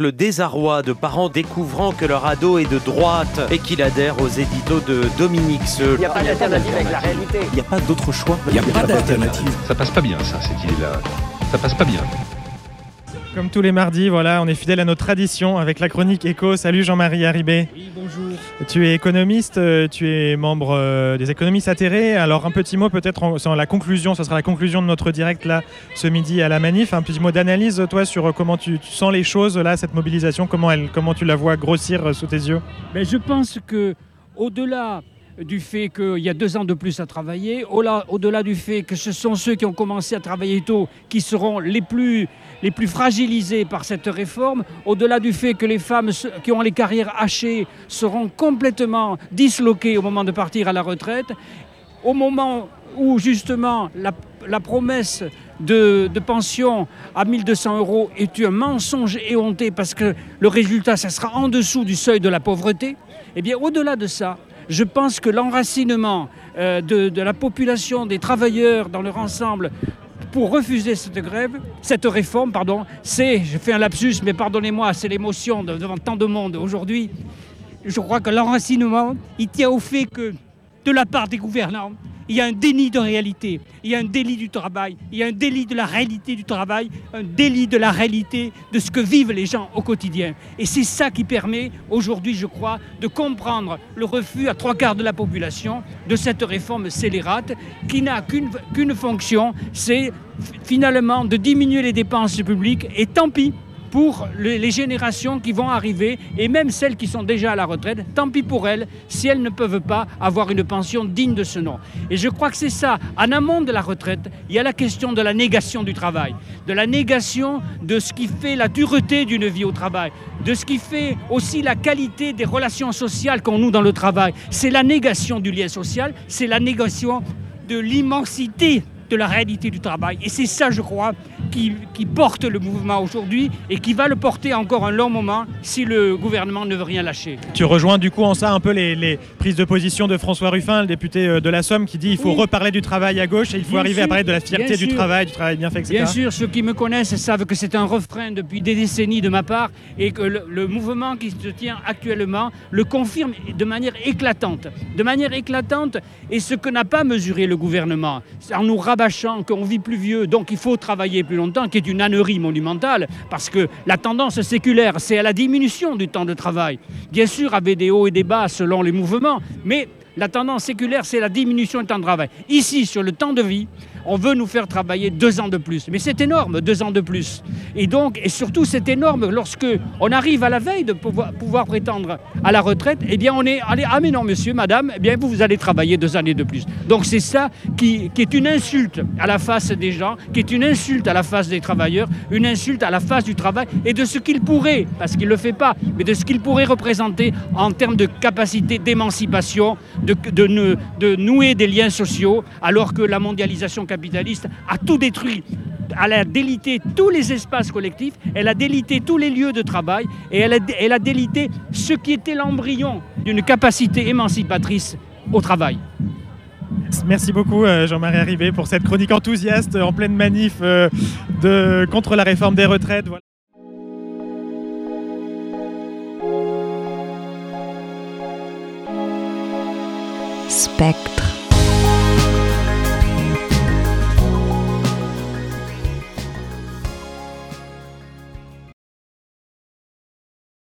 Le désarroi de parents découvrant que leur ado est de droite et qu'il adhère aux éditos de Dominique Seul. Il n'y a pas d'alternative avec la réalité. Il n'y a pas d'autre choix. Il n'y a pas d'alternative. Ça passe pas bien, ça, cette idée-là. Ça passe pas bien. Comme tous les mardis, voilà, on est fidèle à nos traditions avec la chronique éco. Salut Jean-Marie Haribé. Oui, bonjour. Tu es économiste, euh, tu es membre euh, des économistes atterrés. Alors un petit mot peut-être sur la conclusion, ce sera la conclusion de notre direct là ce midi à la manif. Un petit mot d'analyse toi sur euh, comment tu, tu sens les choses là, cette mobilisation, comment, elle, comment tu la vois grossir sous tes yeux? Ben, je pense que au-delà du fait qu'il y a deux ans de plus à travailler, au-delà du fait que ce sont ceux qui ont commencé à travailler tôt qui seront les plus, les plus fragilisés par cette réforme, au-delà du fait que les femmes qui ont les carrières hachées seront complètement disloquées au moment de partir à la retraite, au moment où justement la, la promesse de, de pension à 1200 euros est un mensonge éhonté parce que le résultat, ça sera en dessous du seuil de la pauvreté, eh bien au-delà de ça, je pense que l'enracinement euh, de, la population, des travailleurs dans leur ensemble, pour refuser cette grève, cette réforme, pardon, c'est, je fais un lapsus, mais pardonnez-moi, c'est l'émotion de- devant tant de monde aujourd'hui. Je crois que l'enracinement, il tient au fait que, de la part des gouvernants, il y a un déni de réalité, il y a un délit du travail, il y a un délit de la réalité du travail, un délit de la réalité de ce que vivent les gens au quotidien. Et c'est ça qui permet aujourd'hui, je crois, de comprendre le refus à trois quarts de la population de cette réforme scélérate qui n'a qu'une qu'une fonction, c'est finalement de diminuer les dépenses publiques. Et tant pis pour le- les générations qui vont arriver et même celles qui sont déjà à la retraite, tant pis pour elles si elles ne peuvent pas avoir une pension digne de ce nom. Et je crois que c'est ça. En amont de la retraite, il y a la question de la négation du travail, de la négation de ce qui fait la dureté d'une vie au travail, de ce qui fait aussi la qualité des relations sociales qu'on noue dans le travail. C'est la négation du lien social, c'est la négation de l'immensité de la réalité du travail. Et c'est ça, je crois, qui, qui porte le mouvement aujourd'hui et qui va le porter encore un long moment si le gouvernement ne veut rien lâcher. Tu rejoins du coup en ça un peu les, les prises de position de François Ruffin, le député euh, de la Somme, qui dit il faut Oui. reparler du travail à gauche et il faut Bien arriver à parler de la fierté du sûr. travail, du travail bien fait, etc. Bien sûr, ceux qui me connaissent savent que c'est un refrain depuis des décennies de ma part et que le, le mouvement qui se tient actuellement le confirme de manière éclatante. De manière éclatante, et ce que n'a pas mesuré le gouvernement, en nous rabâchant qu'on vit plus vieux, donc il faut travailler plus longtemps, qui est une ânerie monumentale, parce que la tendance séculaire, c'est à la diminution du temps de travail. Bien sûr, avec des hauts et des bas selon les mouvements, mais la tendance séculaire, c'est la diminution du temps de travail. Ici, sur le temps de vie, on veut nous faire travailler deux ans de plus. Mais c'est énorme, deux ans de plus. Et donc, et surtout, c'est énorme lorsque on arrive à la veille de pouvoir, prétendre à la retraite. Eh bien, on est allé, ah mais non, monsieur, madame, eh bien, vous, allez travailler deux années de plus. Donc, c'est ça qui, est une insulte à la face des gens, qui est une insulte à la face des travailleurs, une insulte à la face du travail et de ce qu'il pourrait, parce qu'il ne le fait pas, mais de ce qu'il pourrait représenter en termes de capacité d'émancipation, de nouer des liens sociaux, alors que la mondialisation capitaliste a tout détruit. Elle a délité tous les espaces collectifs, elle a délité tous les lieux de travail et elle a, elle a délité ce qui était l'embryon d'une capacité émancipatrice au travail. Merci beaucoup euh, Jean-Marie Arrivé pour cette chronique enthousiaste en pleine manif euh, de, contre la réforme des retraites. Voilà. Spectre.